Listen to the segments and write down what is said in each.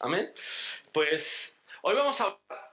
Amén. Pues hoy vamos a hablar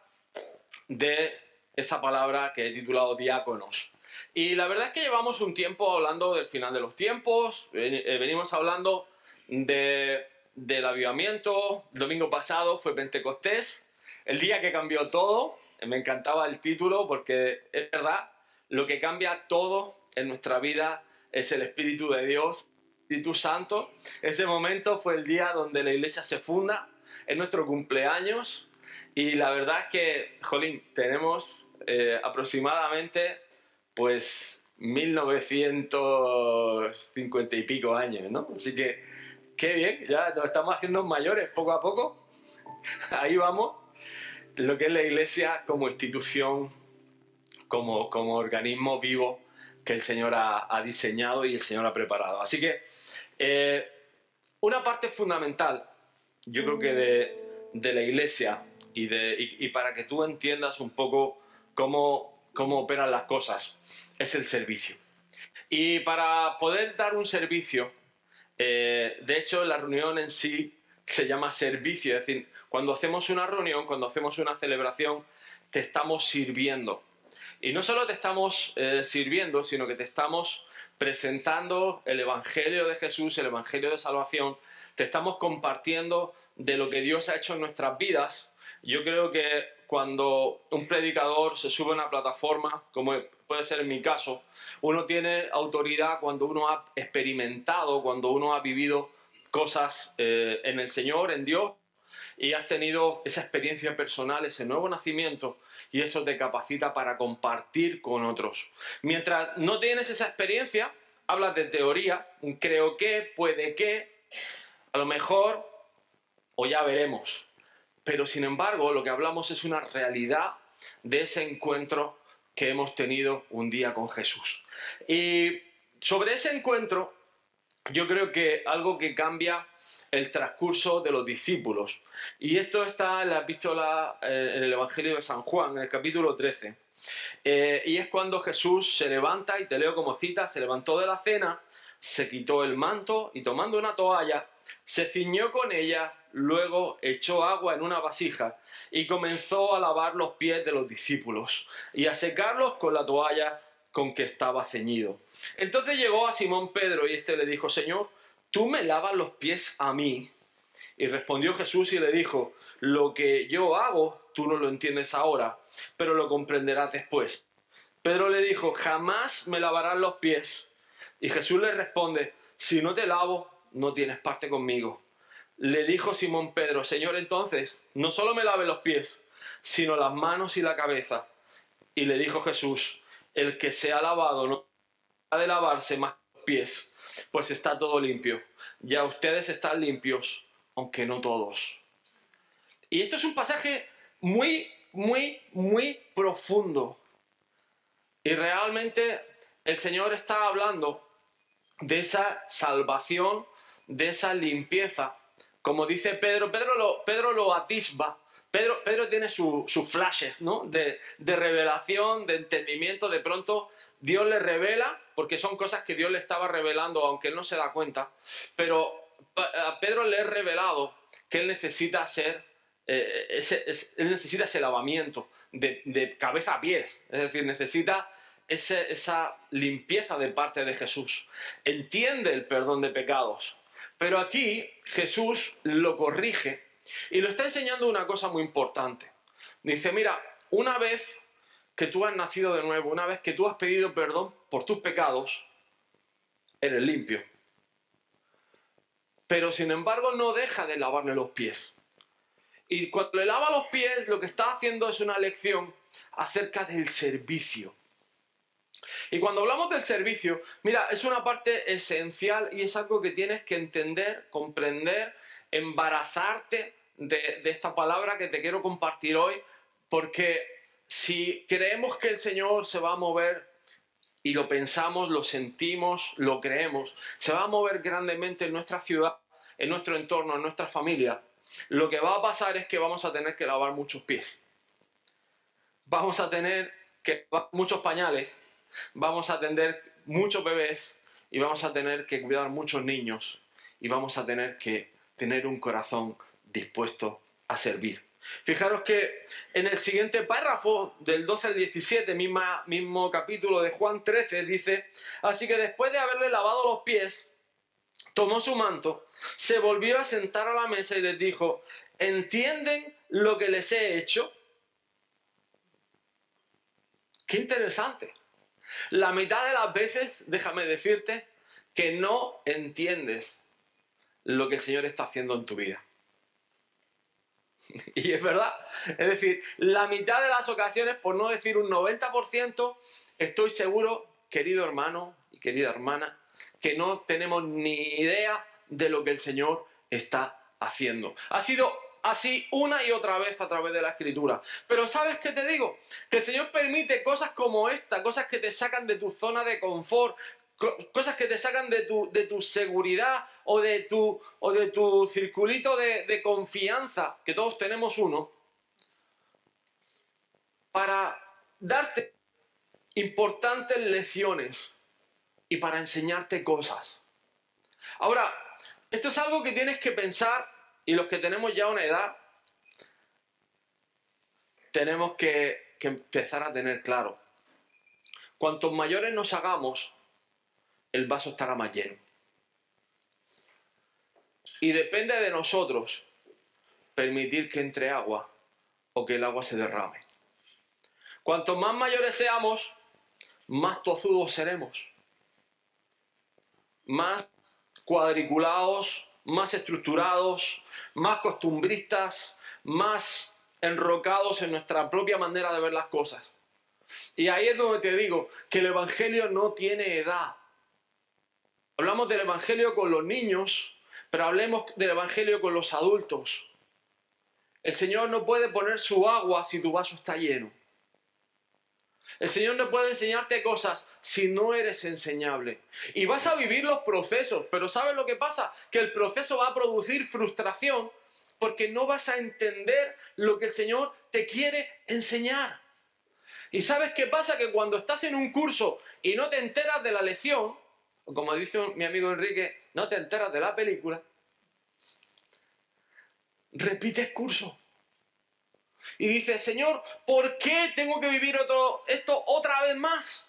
de esta palabra que he titulado diáconos. Y la verdad es que llevamos un tiempo hablando del final de los tiempos, eh, venimos hablando de, del avivamiento, el domingo pasado fue Pentecostés, el día que cambió todo, me encantaba el título porque es verdad, lo que cambia todo en nuestra vida es el Espíritu de Dios Espíritu Santo. Ese momento fue el día donde la iglesia se funda, es nuestro cumpleaños y la verdad es que, Jolín, tenemos eh, aproximadamente pues 1950 y pico años, ¿no? Así que, qué bien, ya nos estamos haciendo mayores poco a poco. Ahí vamos. Lo que es la iglesia como institución, como, como organismo vivo que el Señor ha, diseñado y el Señor ha preparado. Así que eh, una parte fundamental, yo creo que de, la iglesia y, para que tú entiendas un poco cómo, cómo operan las cosas, es el servicio. Y para poder dar un servicio, eh, de hecho la reunión en sí se llama servicio, es decir, cuando hacemos una reunión, cuando hacemos una celebración, te estamos sirviendo. Y no solo te estamos eh, sirviendo, sino que te estamos presentando el Evangelio de Jesús, el Evangelio de salvación, te estamos compartiendo de lo que Dios ha hecho en nuestras vidas. Yo creo que cuando un predicador se sube a una plataforma, como puede ser en mi caso, uno tiene autoridad cuando uno ha experimentado, cuando uno ha vivido cosas eh, en el Señor, en Dios, y has tenido esa experiencia personal, ese nuevo nacimiento, y eso te capacita para compartir con otros. Mientras no tienes esa experiencia, hablas de teoría, creo que, puede que, a lo mejor, o ya veremos. Pero sin embargo, lo que hablamos es una realidad de ese encuentro que hemos tenido un día con Jesús. Y sobre ese encuentro, yo creo que algo que cambia el transcurso de los discípulos. Y esto está en la epístola, eh, en el Evangelio de San Juan, en el capítulo 13. Eh, y es cuando Jesús se levanta, y te leo como cita, se levantó de la cena, se quitó el manto y tomando una toalla, se ciñó con ella, luego echó agua en una vasija y comenzó a lavar los pies de los discípulos y a secarlos con la toalla con que estaba ceñido. Entonces llegó a Simón Pedro y éste le dijo, Señor, ¿tú me lavas los pies a mí? Y respondió Jesús y le dijo, lo que yo hago, tú no lo entiendes ahora, pero lo comprenderás después. Pedro le dijo, jamás me lavarás los pies. Y Jesús le responde, si no te lavo, no tienes parte conmigo. Le dijo Simón Pedro, Señor, entonces, no solo me lave los pies, sino las manos y la cabeza. Y le dijo Jesús, el que se ha lavado no ha de lavarse más los pies pues está todo limpio. Ya ustedes están limpios, aunque no todos. Y esto es un pasaje muy, muy, muy profundo. Y realmente el Señor está hablando de esa salvación, de esa limpieza. Como dice Pedro, Pedro lo, Pedro lo atisba Pedro, tiene sus flashes ¿no? de, revelación, de entendimiento. De pronto Dios le revela, porque son cosas que Dios le estaba revelando, aunque él no se da cuenta. Pero a Pedro le he revelado que él necesita ser eh, ese, él necesita ese lavamiento de, cabeza a pies, es decir, necesita esa limpieza de parte de Jesús. Entiende el perdón de pecados, pero aquí Jesús lo corrige y lo está enseñando una cosa muy importante. Dice, mira, una vez que tú has nacido de nuevo, una vez que tú has pedido perdón por tus pecados, eres limpio. Pero sin embargo no deja de lavarle los pies. Y cuando le lava los pies, lo que está haciendo es una lección acerca del servicio. Y cuando hablamos del servicio, mira, es una parte esencial y es algo que tienes que entender, comprender embarazarte de, esta palabra que te quiero compartir hoy, porque si creemos que el Señor se va a mover y lo pensamos, lo sentimos, lo creemos, se va a mover grandemente en nuestra ciudad, en nuestro entorno, en nuestra familia, lo que va a pasar es que vamos a tener que lavar muchos pies. Vamos a tener que lavar muchos pañales, vamos a atender muchos bebés y vamos a tener que cuidar muchos niños y vamos a tener que tener un corazón dispuesto a servir. Fijaros que en el siguiente párrafo, del 12 al 17, mismo capítulo de Juan 13, dice, así que después de haberle lavado los pies, tomó su manto, se volvió a sentar a la mesa y les dijo, ¿entienden lo que les he hecho? Qué interesante. La mitad de las veces, déjame decirte, que no entiendes lo que el Señor está haciendo en tu vida. Y es verdad. Es decir, la mitad de las ocasiones, por no decir un 90%, estoy seguro, querido hermano y querida hermana, que no tenemos ni idea de lo que el Señor está haciendo. Ha sido así una y otra vez a través de la escritura. Pero ¿sabes qué te digo? Que el Señor permite cosas como esta, cosas que te sacan de tu zona de confort, cosas que te sacan de tu, de tu seguridad o de tu, o de tu circulito de, confianza, que todos tenemos uno, para darte importantes lecciones y para enseñarte cosas. Ahora, esto es algo que tienes que pensar y los que tenemos ya una edad, tenemos que, que empezar a tener claro. Cuantos mayores nos hagamos, el vaso estará más lleno. Y depende de nosotros permitir que entre agua o que el agua se derrame. Cuanto más mayores seamos, más tozudos seremos. Más cuadriculados, más estructurados, más costumbristas, más enrocados en nuestra propia manera de ver las cosas. Y ahí es donde te digo que el Evangelio no tiene edad. Hablamos del Evangelio con los niños, pero hablemos del Evangelio con los adultos. El Señor no puede poner su agua si tu vaso está lleno. El Señor no puede enseñarte cosas si no eres enseñable. Y vas a vivir los procesos, pero ¿sabes lo que pasa? Que el proceso va a producir frustración porque no vas a entender lo que el Señor te quiere enseñar. ¿Y sabes qué pasa? Que cuando estás en un curso y no te enteras de la lección, como dice mi amigo Enrique, no te enteras de la película, repites curso. Y dices, Señor, ¿por qué tengo que vivir esto otra vez más?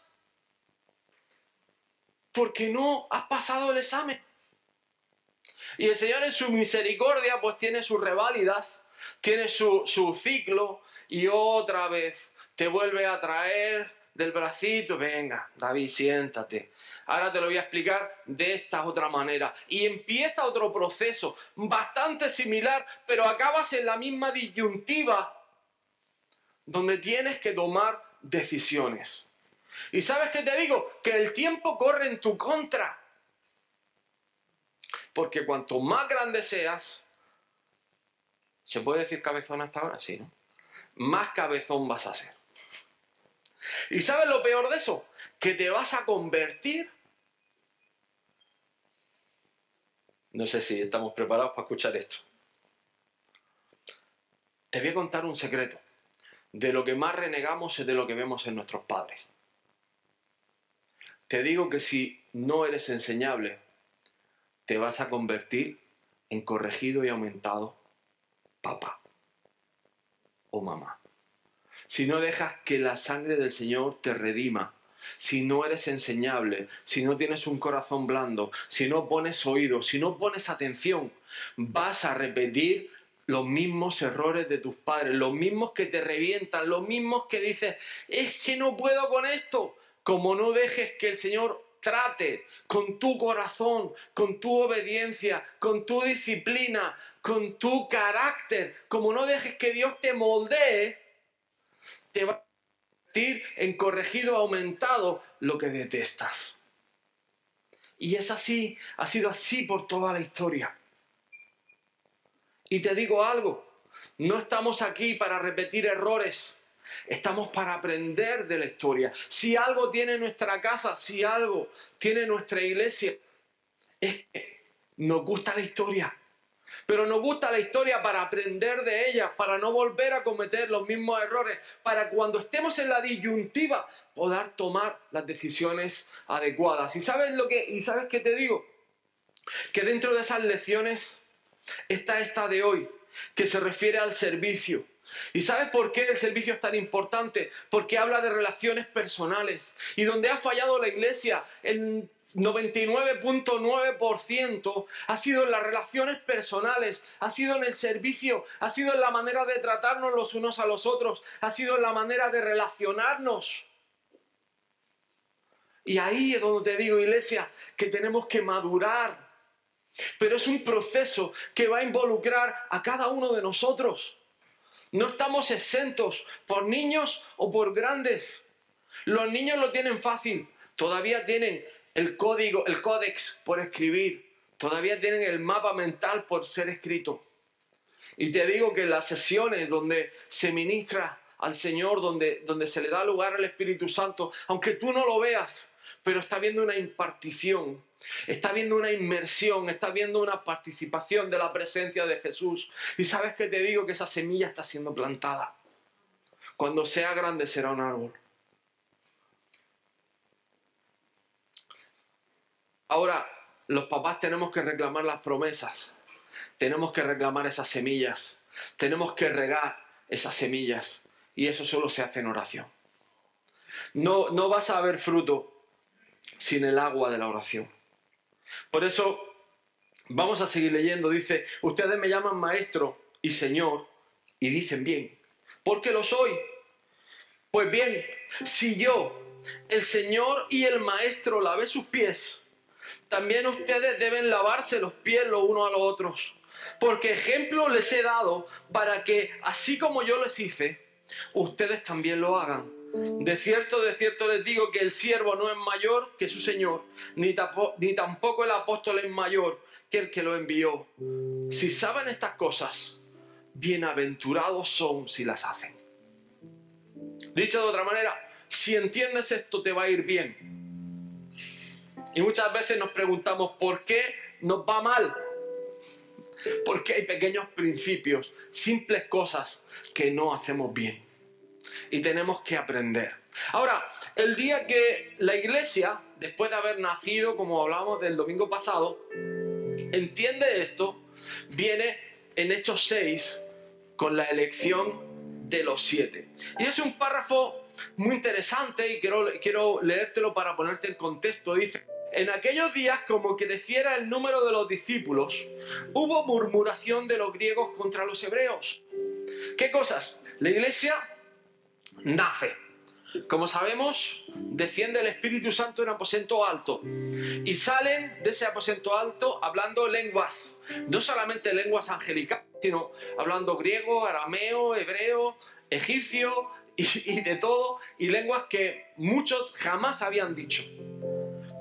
Porque no has pasado el examen. Y el Señor en su misericordia pues tiene sus reválidas, tiene su, su ciclo y otra vez te vuelve a traer del bracito, venga, David, siéntate. Ahora te lo voy a explicar de esta otra manera. Y empieza otro proceso bastante similar, pero acabas en la misma disyuntiva donde tienes que tomar decisiones. ¿Y sabes qué te digo? Que el tiempo corre en tu contra. Porque cuanto más grande seas, ¿se puede decir cabezón hasta ahora? Sí, ¿no? Más cabezón vas a ser. ¿Y sabes lo peor de eso? Que te vas a convertir. No sé si estamos preparados para escuchar esto. Te voy a contar un secreto. De lo que más renegamos es de lo que vemos en nuestros padres. Te digo que si no eres enseñable, te vas a convertir en corregido y aumentado papá o mamá si no dejas que la sangre del Señor te redima, si no eres enseñable, si no tienes un corazón blando, si no pones oído, si no pones atención, vas a repetir los mismos errores de tus padres, los mismos que te revientan, los mismos que dices, es que no puedo con esto. Como no dejes que el Señor trate con tu corazón, con tu obediencia, con tu disciplina, con tu carácter, como no dejes que Dios te moldee, te va a convertir en corregido, aumentado lo que detestas. Y es así, ha sido así por toda la historia. Y te digo algo, no estamos aquí para repetir errores, estamos para aprender de la historia. Si algo tiene nuestra casa, si algo tiene nuestra iglesia, es que nos gusta la historia. Pero nos gusta la historia para aprender de ella, para no volver a cometer los mismos errores, para cuando estemos en la disyuntiva poder tomar las decisiones adecuadas. ¿Y sabes lo que y sabes qué te digo? Que dentro de esas lecciones está esta de hoy, que se refiere al servicio. ¿Y sabes por qué el servicio es tan importante? Porque habla de relaciones personales. Y donde ha fallado la iglesia, el 99.9% ha sido en las relaciones personales, ha sido en el servicio, ha sido en la manera de tratarnos los unos a los otros, ha sido en la manera de relacionarnos. Y ahí es donde te digo, iglesia, que tenemos que madurar. Pero es un proceso que va a involucrar a cada uno de nosotros. No estamos exentos por niños o por grandes. Los niños lo tienen fácil. Todavía tienen el código, el códex por escribir. Todavía tienen el mapa mental por ser escrito. Y te digo que las sesiones donde se ministra al Señor, donde, donde se le da lugar al Espíritu Santo, aunque tú no lo veas, pero está viendo una impartición, está viendo una inmersión, está viendo una participación de la presencia de Jesús. Y sabes que te digo que esa semilla está siendo plantada. Cuando sea grande será un árbol. Ahora, los papás tenemos que reclamar las promesas, tenemos que reclamar esas semillas, tenemos que regar esas semillas. Y eso solo se hace en oración. No, no vas a ver fruto sin el agua de la oración. Por eso vamos a seguir leyendo. Dice, ustedes me llaman maestro y señor y dicen bien, porque lo soy. Pues bien, si yo, el señor y el maestro lavé sus pies, también ustedes deben lavarse los pies los unos a los otros. Porque ejemplo les he dado para que, así como yo les hice, ustedes también lo hagan. De cierto, de cierto les digo que el siervo no es mayor que su Señor, ni, tampoco el apóstol es mayor que el que lo envió. Si saben estas cosas, bienaventurados son si las hacen. Dicho de otra manera, si entiendes esto te va a ir bien. Y muchas veces nos preguntamos por qué nos va mal. Porque hay pequeños principios, simples cosas que no hacemos bien y tenemos que aprender. Ahora, el día que la iglesia, después de haber nacido, como hablamos del domingo pasado, entiende esto, viene en Hechos 6 con la elección de los siete. Y es un párrafo muy interesante y quiero, quiero leértelo para ponerte en contexto. Dice, en aquellos días, como creciera el número de los discípulos, hubo murmuración de los griegos contra los hebreos. ¿Qué cosas? La iglesia nace. Como sabemos, desciende el Espíritu Santo en aposento alto y salen de ese aposento alto hablando lenguas, no solamente lenguas angelicales, sino hablando griego, arameo, hebreo, egipcio y, de todo, y lenguas que muchos jamás habían dicho.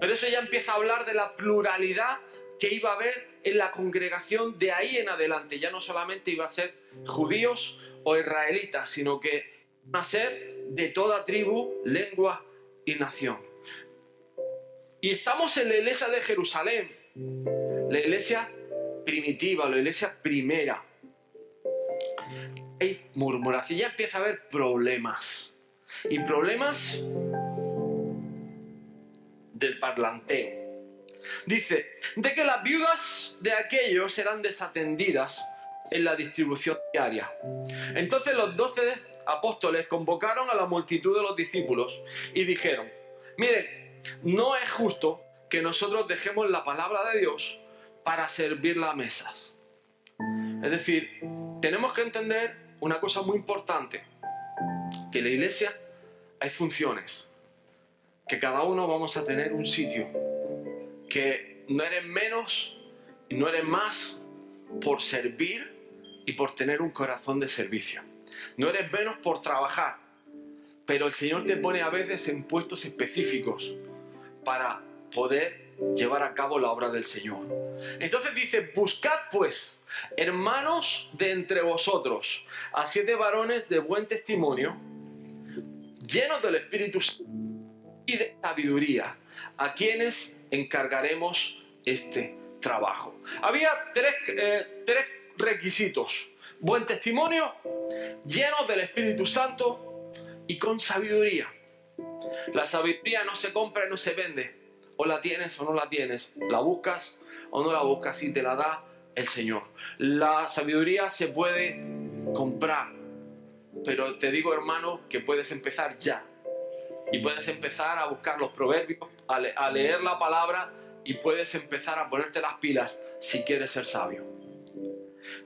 Pero eso ya empieza a hablar de la pluralidad que iba a haber en la congregación de ahí en adelante. Ya no solamente iba a ser judíos o israelitas, sino que nacer de toda tribu, lengua y nación. Y estamos en la iglesia de Jerusalén, la iglesia primitiva, la iglesia primera. Hay murmuración, ya empieza a haber problemas. Y problemas del parlanteo. Dice, de que las viudas de aquellos serán desatendidas en la distribución diaria. Entonces los doce apóstoles convocaron a la multitud de los discípulos y dijeron, miren, no es justo que nosotros dejemos la palabra de Dios para servir las mesas. Es decir, tenemos que entender una cosa muy importante, que en la iglesia hay funciones, que cada uno vamos a tener un sitio, que no eres menos y no eres más por servir y por tener un corazón de servicio. No eres menos por trabajar, pero el Señor te pone a veces en puestos específicos para poder llevar a cabo la obra del Señor. Entonces dice, buscad pues, hermanos de entre vosotros, a siete varones de buen testimonio, llenos del Espíritu y de sabiduría, a quienes encargaremos este trabajo. Había tres, eh, tres requisitos buen testimonio, lleno del Espíritu Santo y con sabiduría. La sabiduría no se compra y no se vende. O la tienes o no la tienes. La buscas o no la buscas. Si te la da el Señor. La sabiduría se puede comprar, pero te digo hermano que puedes empezar ya. Y puedes empezar a buscar los proverbios, a, le- a leer la palabra y puedes empezar a ponerte las pilas si quieres ser sabio.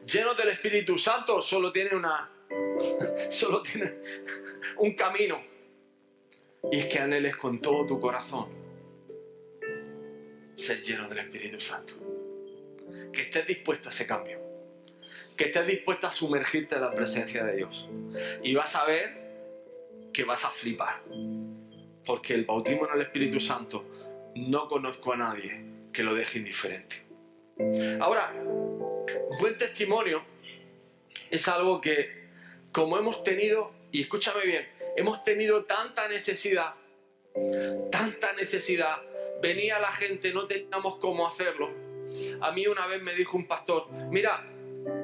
Lleno del Espíritu Santo solo tiene una solo tiene un camino y es que anheles con todo tu corazón ser lleno del Espíritu Santo. Que estés dispuesto a ese cambio. Que estés dispuesto a sumergirte en la presencia de Dios. Y vas a ver que vas a flipar. Porque el bautismo en el Espíritu Santo no conozco a nadie que lo deje indiferente. Ahora, buen testimonio es algo que, como hemos tenido, y escúchame bien, hemos tenido tanta necesidad, tanta necesidad, venía la gente, no teníamos cómo hacerlo. A mí una vez me dijo un pastor, mira,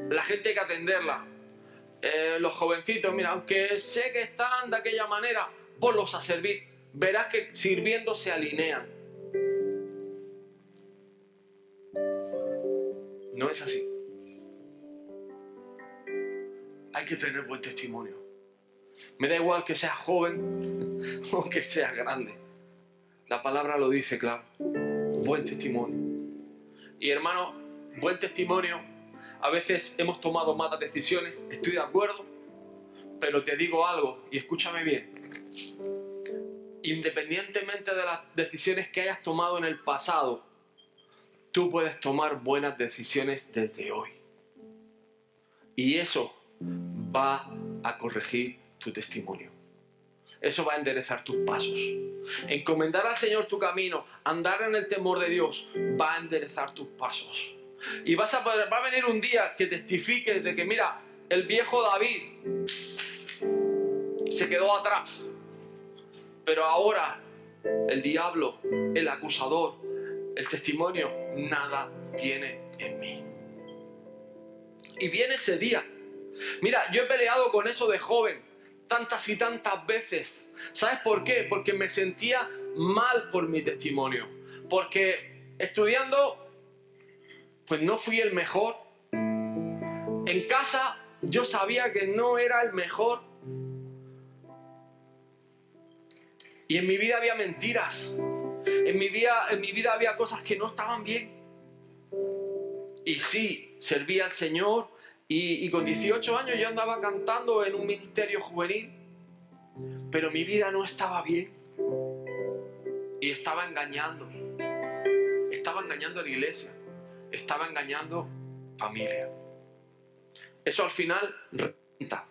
la gente hay que atenderla. Eh, los jovencitos, mira, aunque sé que están de aquella manera, ponlos a servir. Verás que sirviendo se alinean. No es así. Hay que tener buen testimonio. Me da igual que seas joven o que seas grande. La palabra lo dice claro. Buen testimonio. Y hermano, buen testimonio. A veces hemos tomado malas decisiones, estoy de acuerdo, pero te digo algo y escúchame bien. Independientemente de las decisiones que hayas tomado en el pasado, tú puedes tomar buenas decisiones desde hoy. Y eso va a corregir tu testimonio. Eso va a enderezar tus pasos. Encomendar al Señor tu camino, andar en el temor de Dios, va a enderezar tus pasos. Y vas a va a venir un día que testifique de que, mira, el viejo David se quedó atrás. Pero ahora el diablo, el acusador, el testimonio, nada tiene en mí. Y viene ese día. Mira, yo he peleado con eso de joven tantas y tantas veces. ¿Sabes por qué? Porque me sentía mal por mi testimonio. Porque estudiando, pues no fui el mejor. En casa yo sabía que no era el mejor. Y en mi vida había mentiras. En mi vida, en mi vida había cosas que no estaban bien. Y sí, servía al Señor. Y, con 18 años yo andaba cantando en un ministerio juvenil. Pero mi vida no estaba bien. Y estaba engañando. Estaba engañando a la iglesia. Estaba engañando familia. Eso al final renta.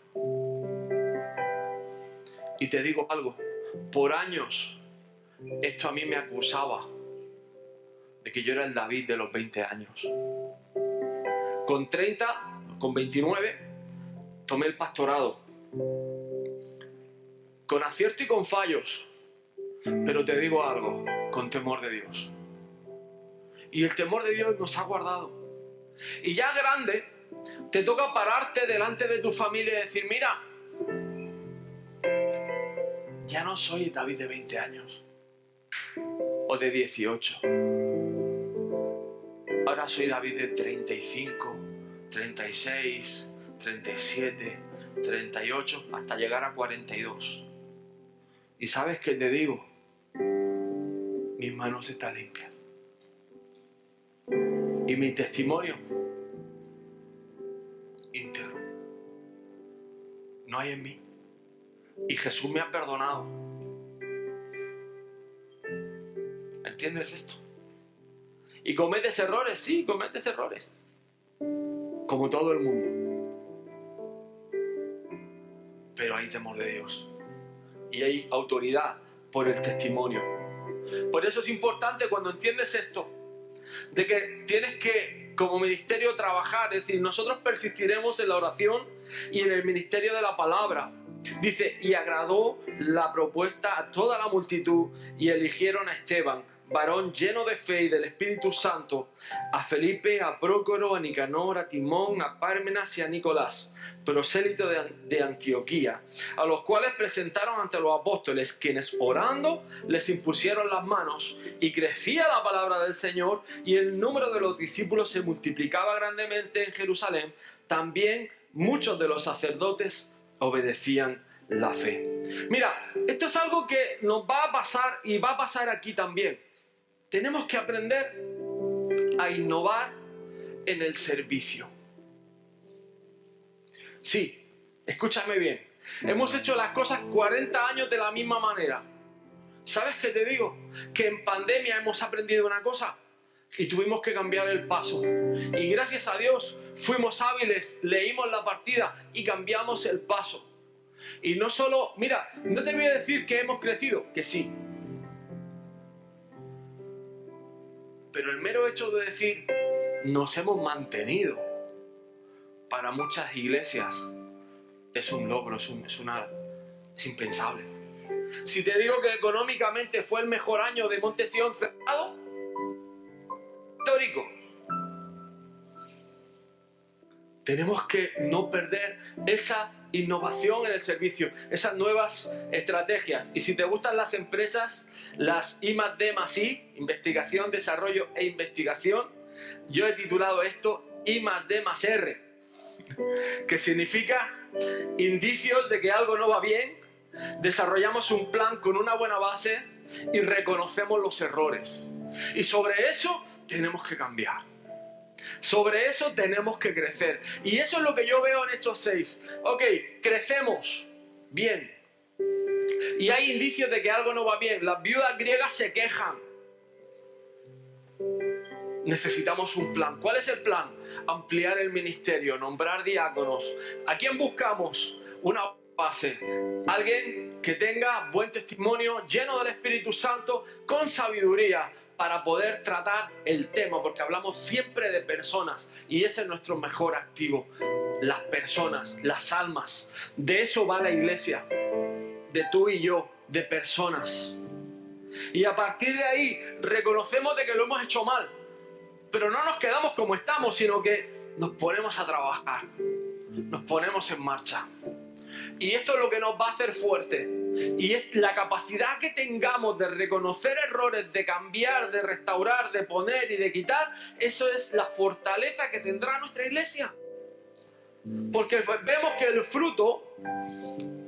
Y te digo algo, por años esto a mí me acusaba de que yo era el David de los 20 años. Con 30, con 29, tomé el pastorado. Con acierto y con fallos. Pero te digo algo, con temor de Dios. Y el temor de Dios nos ha guardado. Y ya grande, te toca pararte delante de tu familia y decir, mira, ya no soy David de 20 años o de 18. Ahora soy David de 35, 36, 37, 38, hasta llegar a 42. ¿Y sabes qué te digo? Mis manos están limpias. Y mi testimonio íntegro. No hay en mí. Y Jesús me ha perdonado. ¿Entiendes esto? Y cometes errores, sí, cometes errores. Como todo el mundo. Pero hay temor de Dios. Y hay autoridad por el testimonio. Por eso es importante cuando entiendes esto, de que tienes que, como ministerio, trabajar. Es decir, nosotros persistiremos en la oración y en el ministerio de la palabra. Dice, y agradó la propuesta a toda la multitud y eligieron a Esteban, varón lleno de fe y del Espíritu Santo, a Felipe, a Prócoro, a Nicanor, a Timón, a Pármenas y a Nicolás, prosélito de, Antioquía, a los cuales presentaron ante los apóstoles, quienes orando les impusieron las manos, y crecía la palabra del Señor, y el número de los discípulos se multiplicaba grandemente en Jerusalén, también muchos de los sacerdotes obedecían la fe. Mira, esto es algo que nos va a pasar y va a pasar aquí también. Tenemos que aprender a innovar en el servicio. Sí, escúchame bien. Hemos hecho las cosas 40 años de la misma manera. ¿Sabes qué te digo? Que en pandemia hemos aprendido una cosa y tuvimos que cambiar el paso. Y gracias a Dios fuimos hábiles, leímos la partida y cambiamos el paso. Y no solo, mira, no te voy a decir que hemos crecido, que sí. Pero el mero hecho de decir nos hemos mantenido para muchas iglesias es un logro, es, un, es, una, impensable. Si te digo que económicamente fue el mejor año de Montesión cerrado, histórico, tenemos que no perder esa innovación en el servicio, esas nuevas estrategias. Y si te gustan las empresas, las I más D I, investigación, desarrollo e investigación, yo he titulado esto I más D más R, que significa indicios de que algo no va bien, desarrollamos un plan con una buena base y reconocemos los errores. Y sobre eso tenemos que cambiar. Sobre eso tenemos que crecer. Y eso es lo que yo veo en estos seis. Ok, crecemos. Bien. Y hay indicios de que algo no va bien. Las viudas griegas se quejan. Necesitamos un plan. ¿Cuál es el plan? Ampliar el ministerio, nombrar diáconos. ¿A quién buscamos? Una base. Alguien que tenga buen testimonio, lleno del Espíritu Santo, con sabiduría, para poder tratar el tema, porque hablamos siempre de personas y ese es nuestro mejor activo, las personas, las almas. De eso va la iglesia, de tú y yo, de personas. Y a partir de ahí reconocemos de que lo hemos hecho mal, pero no nos quedamos como estamos, sino que nos ponemos a trabajar, nos ponemos en marcha. Y esto es lo que nos va a hacer fuerte y es la capacidad que tengamos de reconocer errores, de cambiar, de restaurar, de poner y de quitar, eso es la fortaleza que tendrá nuestra iglesia. Porque vemos que el fruto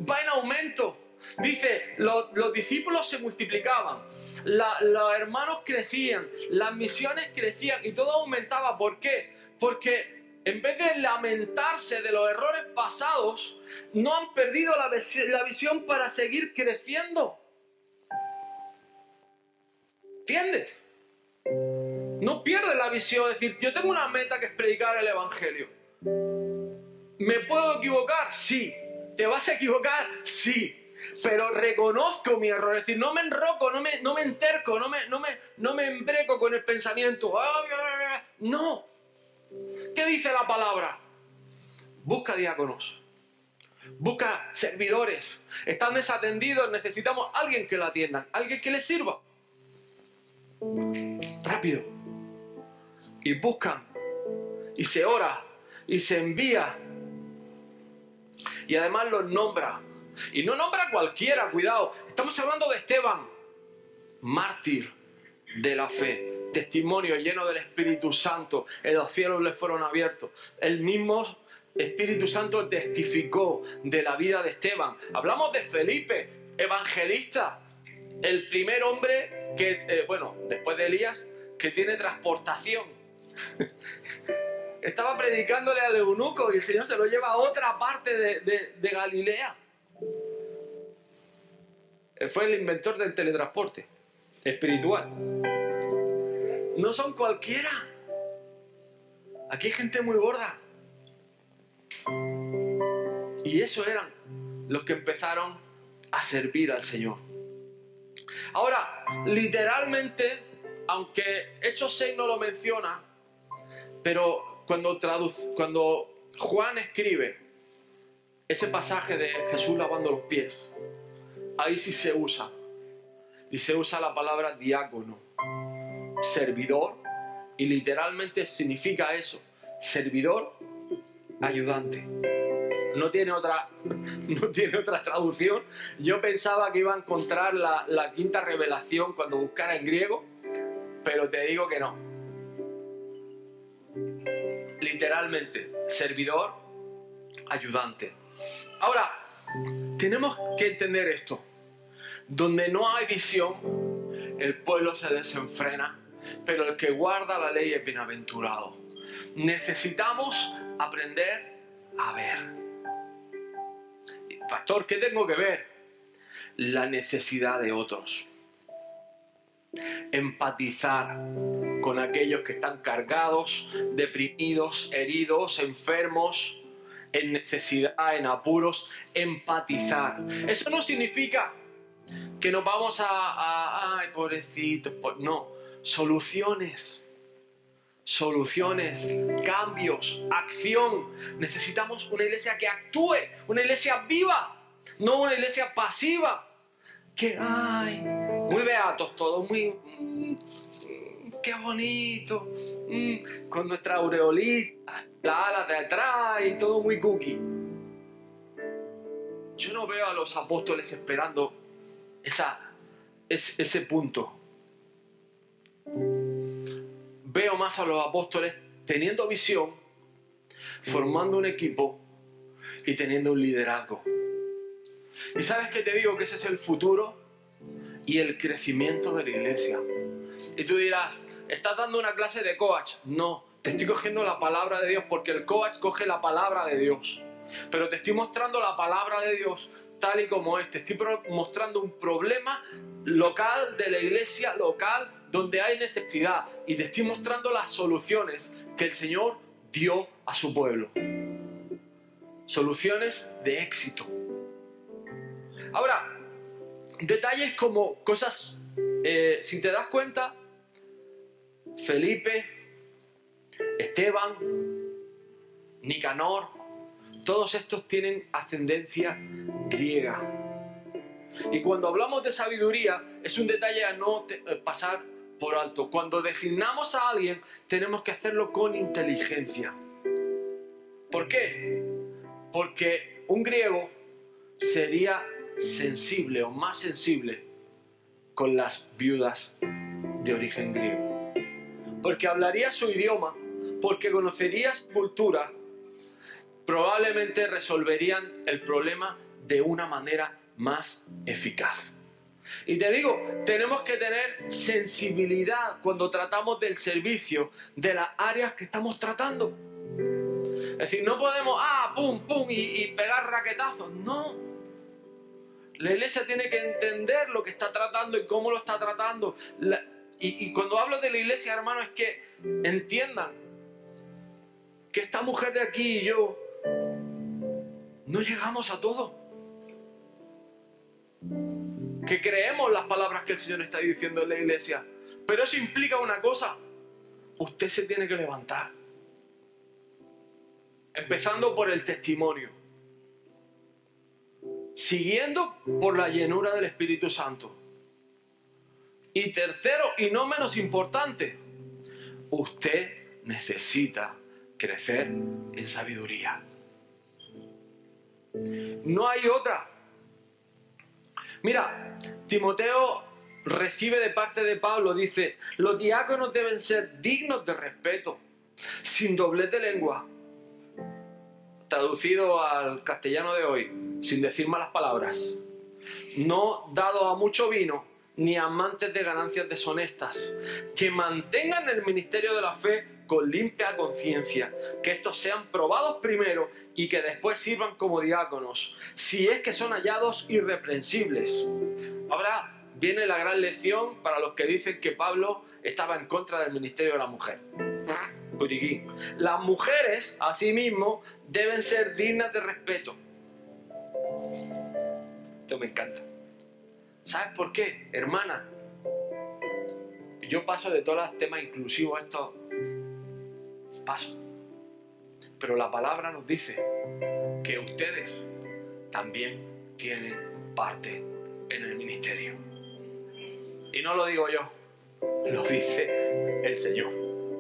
va en aumento. Dice, los, discípulos se multiplicaban, los hermanos crecían, las misiones crecían y todo aumentaba. ¿Por qué? Porque en vez de lamentarse de los errores pasados, no han perdido la, visión para seguir creciendo. ¿Entiendes? No pierdes la visión. Es decir, yo tengo una meta que es predicar el Evangelio. ¿Me puedo equivocar? Sí. ¿Te vas a equivocar? Sí. Pero reconozco mi error. Es decir, no me enroco, no me, no me enterco, no me, no, me, no me embreco con el pensamiento. No ¿Qué dice la palabra? Busca diáconos. Busca servidores. Están desatendidos. Necesitamos alguien que lo atienda. Alguien que les sirva. Rápido. Y buscan. Y se ora. Y se envía. Y además los nombra. Y no nombra a cualquiera, cuidado. Estamos hablando de Esteban, mártir de la fe testimonio lleno del Espíritu Santo, en los cielos le fueron abiertos. El mismo Espíritu Santo testificó de la vida de Esteban. Hablamos de Felipe, evangelista, el primer hombre que, eh, bueno, después de Elías, que tiene transportación. Estaba predicándole al eunuco y el Señor se lo lleva a otra parte de, de Galilea. Fue el inventor del teletransporte espiritual no son cualquiera. Aquí hay gente muy gorda. Y eso eran los que empezaron a servir al Señor. Ahora, literalmente, aunque Hechos 6 no lo menciona, pero cuando, cuando Juan escribe ese pasaje de Jesús lavando los pies, ahí sí se usa. Y se usa la palabra diácono servidor y literalmente significa eso, servidor ayudante. No tiene otra, no tiene otra traducción. Yo pensaba que iba a encontrar la, la quinta revelación cuando buscara en griego, pero te digo que no. Literalmente, servidor ayudante. Ahora, tenemos que entender esto. Donde no hay visión, el pueblo se desenfrena, pero el que guarda la ley es bienaventurado. Necesitamos aprender a ver. Pastor, ¿qué tengo que ver? La necesidad de otros. Empatizar con aquellos que están cargados, deprimidos, heridos, enfermos, en necesidad, en apuros, empatizar. Eso no significa que nos vamos a, ay, pobrecitos, no, soluciones, soluciones, cambios, acción. Necesitamos una iglesia que actúe, una iglesia viva, no una iglesia pasiva. Que, ay, muy beatos todos, muy, mm, qué bonito, mm, con nuestra aureolita, la ala de atrás y todo muy cookie. Yo no veo a los apóstoles esperando esa, ese punto. Veo más a los apóstoles teniendo visión, formando un equipo y teniendo un liderazgo. Y sabes que te digo que ese es el futuro y el crecimiento de la iglesia. Y tú dirás, ¿estás dando una clase de coach? No, te estoy cogiendo la palabra de Dios porque el coach coge la palabra de Dios. Pero te estoy mostrando la palabra de Dios tal y como este. Estoy mostrando un problema local de la iglesia local donde hay necesidad y te estoy mostrando las soluciones que el Señor dio a su pueblo. Soluciones de éxito. Ahora, detalles como cosas, eh, si te das cuenta, Felipe, Esteban, Nicanor, todos estos tienen ascendencia griega. Y cuando hablamos de sabiduría, es un detalle a no eh, pasar por alto. Cuando designamos a alguien, tenemos que hacerlo con inteligencia. ¿Por qué? Porque un griego sería sensible o más sensible con las viudas de origen griego. Porque hablaría su idioma, porque conocería su cultura probablemente resolverían el problema de una manera más eficaz. Y te digo, tenemos que tener sensibilidad cuando tratamos del servicio de las áreas que estamos tratando. Es decir, no podemos, ah, pum, pum, y, pegar raquetazos. No. La iglesia tiene que entender lo que está tratando y cómo lo está tratando. y, y cuando hablo de la iglesia, hermano, es que entiendan que esta mujer de aquí y yo no llegamos a todo. Que creemos las palabras que el Señor está diciendo en la iglesia. Pero eso implica una cosa. Usted se tiene que levantar. Empezando por el testimonio. Siguiendo por la llenura del Espíritu Santo. Y tercero, y no menos importante, usted necesita crecer en sabiduría. No hay otra. Mira, Timoteo recibe de parte de Pablo, dice, los diáconos deben ser dignos de respeto, sin doblez de lengua. Traducido al castellano de hoy, sin decir malas palabras. No dados a mucho vino, ni amantes de ganancias deshonestas, que mantengan el ministerio de la fe con limpia conciencia, que estos sean probados primero y que después sirvan como diáconos, si es que son hallados irreprensibles. Ahora viene la gran lección para los que dicen que Pablo estaba en contra del ministerio de la mujer. Las mujeres, asimismo, deben ser dignas de respeto. Esto me encanta. ¿Sabes por qué, hermana? Yo paso de todos los temas inclusivos estos paso. Pero la palabra nos dice que ustedes también tienen parte en el ministerio. Y no lo digo yo, lo dice el Señor.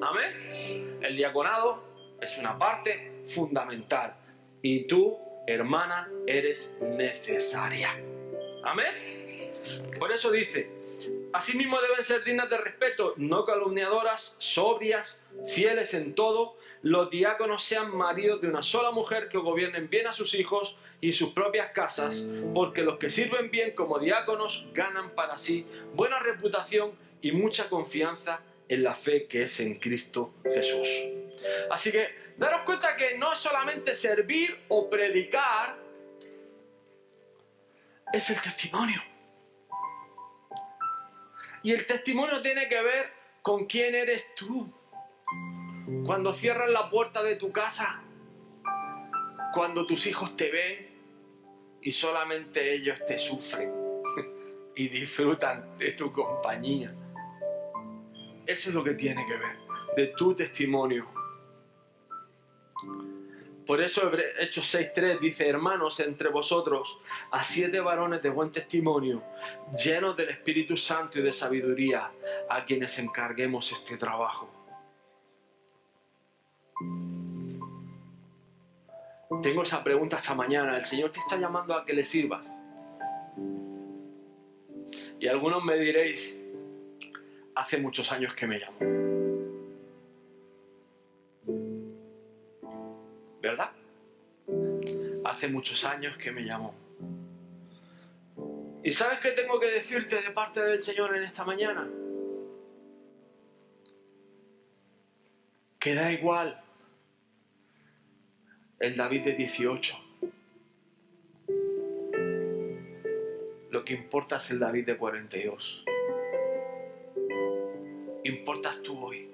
Amén. El diaconado es una parte fundamental y tú, hermana, eres necesaria. Amén. Por eso dice, asimismo deben ser dignas de respeto, no calumniadoras, sobrias, fieles en todo. Los diáconos sean maridos de una sola mujer que gobiernen bien a sus hijos y sus propias casas, porque los que sirven bien como diáconos ganan para sí buena reputación y mucha confianza en la fe que es en Cristo Jesús. Así que daros cuenta que no es solamente servir o predicar, es el testimonio. Y el testimonio tiene que ver con quién eres tú. Cuando cierras la puerta de tu casa, cuando tus hijos te ven y solamente ellos te sufren y disfrutan de tu compañía. Eso es lo que tiene que ver, de tu testimonio. Por eso Hechos 6.3 dice, hermanos, entre vosotros, a siete varones de buen testimonio, llenos del Espíritu Santo y de sabiduría, a quienes encarguemos este trabajo. Tengo esa pregunta esta mañana. El Señor te está llamando a que le sirvas. Y algunos me diréis, hace muchos años que me llamo. ¿Verdad? Hace muchos años que me llamó. ¿Y sabes qué tengo que decirte de parte del Señor en esta mañana? Que da igual el David de 18. Lo que importa es el David de 42 importas tú hoy.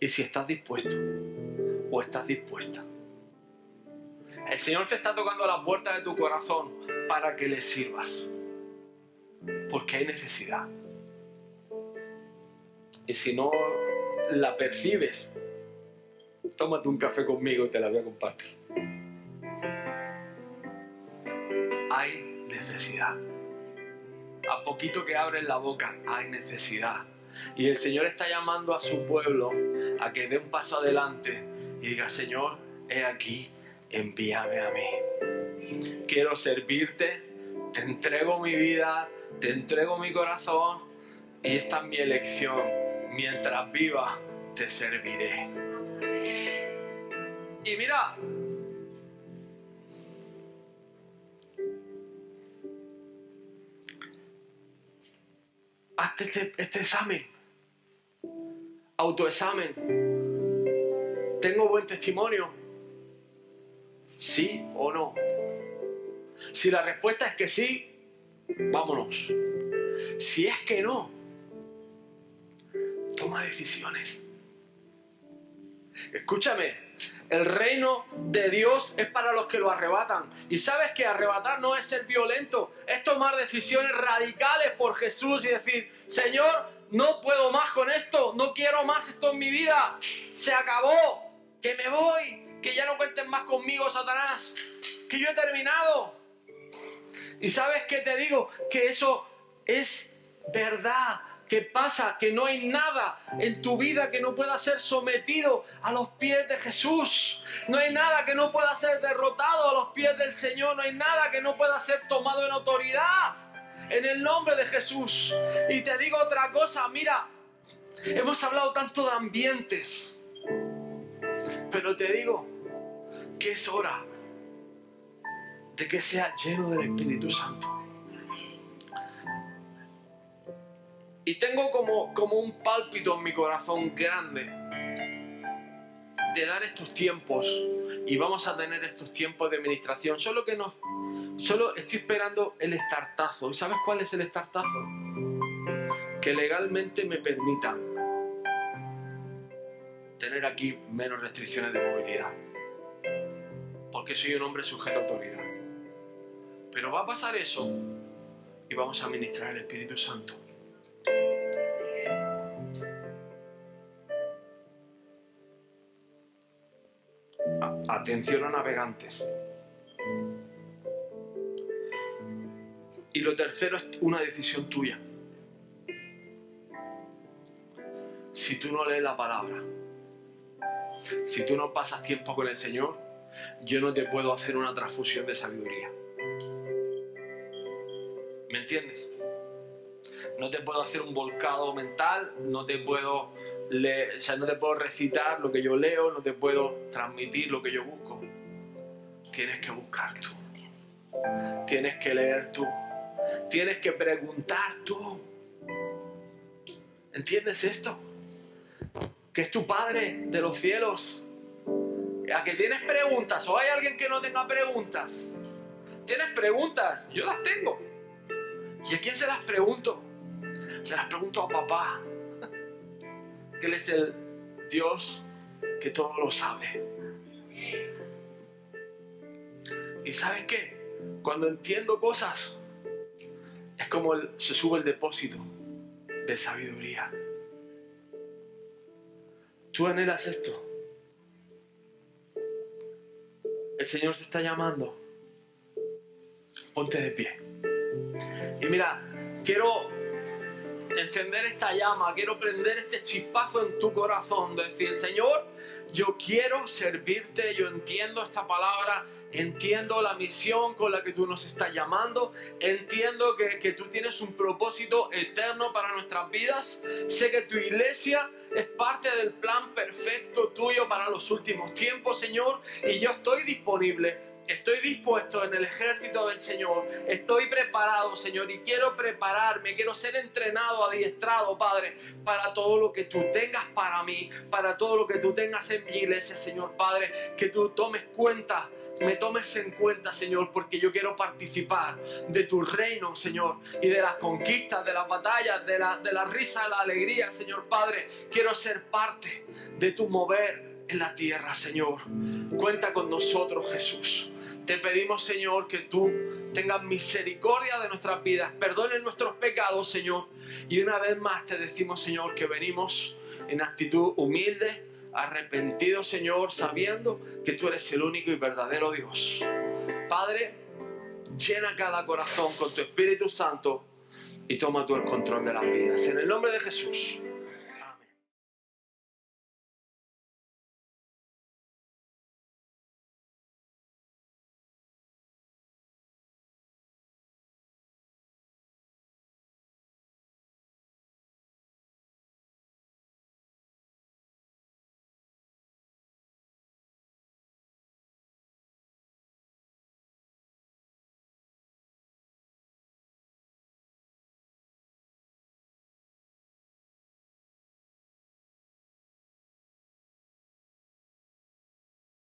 Y si estás dispuesto o estás dispuesta. El Señor te está tocando la puerta de tu corazón para que le sirvas. Porque hay necesidad. Y si no la percibes, tómate un café conmigo y te la voy a compartir. Hay necesidad. A poquito que abres la boca, hay necesidad. Y el Señor está llamando a su pueblo a que dé un paso adelante y diga, Señor, he aquí, envíame a mí. Quiero servirte, te entrego mi vida, te entrego mi corazón y esta es mi elección. Mientras viva, te serviré. Y mira, hazte este, este, examen, autoexamen. ¿Tengo buen testimonio? ¿Sí o no? Si la respuesta es que sí, vámonos. Si es que no, toma decisiones. Escúchame, el reino de Dios es para los que lo arrebatan. Y sabes que arrebatar no es ser violento, es tomar decisiones radicales por Jesús y decir, Señor, no puedo más con esto, no quiero más esto en mi vida, se acabó, que me voy, que ya no cuenten más conmigo, Satanás, que yo he terminado. Y sabes que te digo que eso es verdad. ¿Qué pasa? Que no hay nada en tu vida que no pueda ser sometido a los pies de Jesús. No hay nada que no pueda ser derrotado a los pies del Señor. No hay nada que no pueda ser tomado en autoridad en el nombre de Jesús. Y te digo otra cosa, mira, hemos hablado tanto de ambientes, pero te digo que es hora de que sea lleno del Espíritu Santo. Y tengo como, como un pálpito en mi corazón grande de dar estos tiempos. Y vamos a tener estos tiempos de administración. Solo que nos. Solo estoy esperando el estartazo. ¿Y sabes cuál es el estartazo? Que legalmente me permitan tener aquí menos restricciones de movilidad. Porque soy un hombre sujeto a autoridad. Pero va a pasar eso y vamos a administrar el Espíritu Santo. Atención a navegantes. Y lo tercero es una decisión tuya. si tú no lees la palabra, si tú no pasas tiempo con el Señor, yo no te puedo hacer una transfusión de sabiduría. ¿Me entiendes? No te puedo hacer un volcado mental, no te puedo o sea, no te puedo recitar lo que yo leo, no te puedo transmitir lo que yo busco. Tienes que buscar tú. Tienes que leer tú. Tienes que preguntar tú. ¿Entiendes esto? Que es tu Padre de los cielos. ¿A que tienes preguntas? ¿O hay alguien que no tenga preguntas? ¿Tienes preguntas? Yo las tengo. ¿Y a quién se las pregunto? Se las pregunto a papá, que Él es el Dios que todo lo sabe. ¿Y sabes qué? Cuando entiendo cosas, es como se sube el depósito de sabiduría. Tú anhelas esto. El Señor se está llamando. Ponte de pie. Y mira, quiero encender esta llama, quiero prender este chispazo en tu corazón, decir, Señor, yo quiero servirte, yo entiendo esta palabra, entiendo la misión con la que tú nos estás llamando, entiendo que, que tú tienes un propósito eterno para nuestras vidas, sé que tu iglesia es parte del plan perfecto tuyo para los últimos tiempos, Señor, y yo estoy disponible Estoy dispuesto en el ejército del Señor. Estoy preparado, Señor, y quiero prepararme, quiero ser entrenado, adiestrado, Padre, para todo lo que tú tengas para mí, para todo lo que tú tengas en mi iglesia, Señor, Padre. Que tú tomes cuenta, me tomes en cuenta, Señor, porque yo quiero participar de tu reino, Señor, y de las conquistas, de las batallas, de la, de la risa, de la alegría, Señor, Padre. Quiero ser parte de tu mover en la tierra, Señor. Cuenta con nosotros, Jesús. Te pedimos, Señor, que tú tengas misericordia de nuestras vidas, perdones nuestros pecados, Señor. Y una vez más te decimos, Señor, que venimos en actitud humilde, arrepentido, Señor, sabiendo que tú eres el único y verdadero Dios. Padre, llena cada corazón con tu Espíritu Santo y toma tú el control de las vidas. En el nombre de Jesús.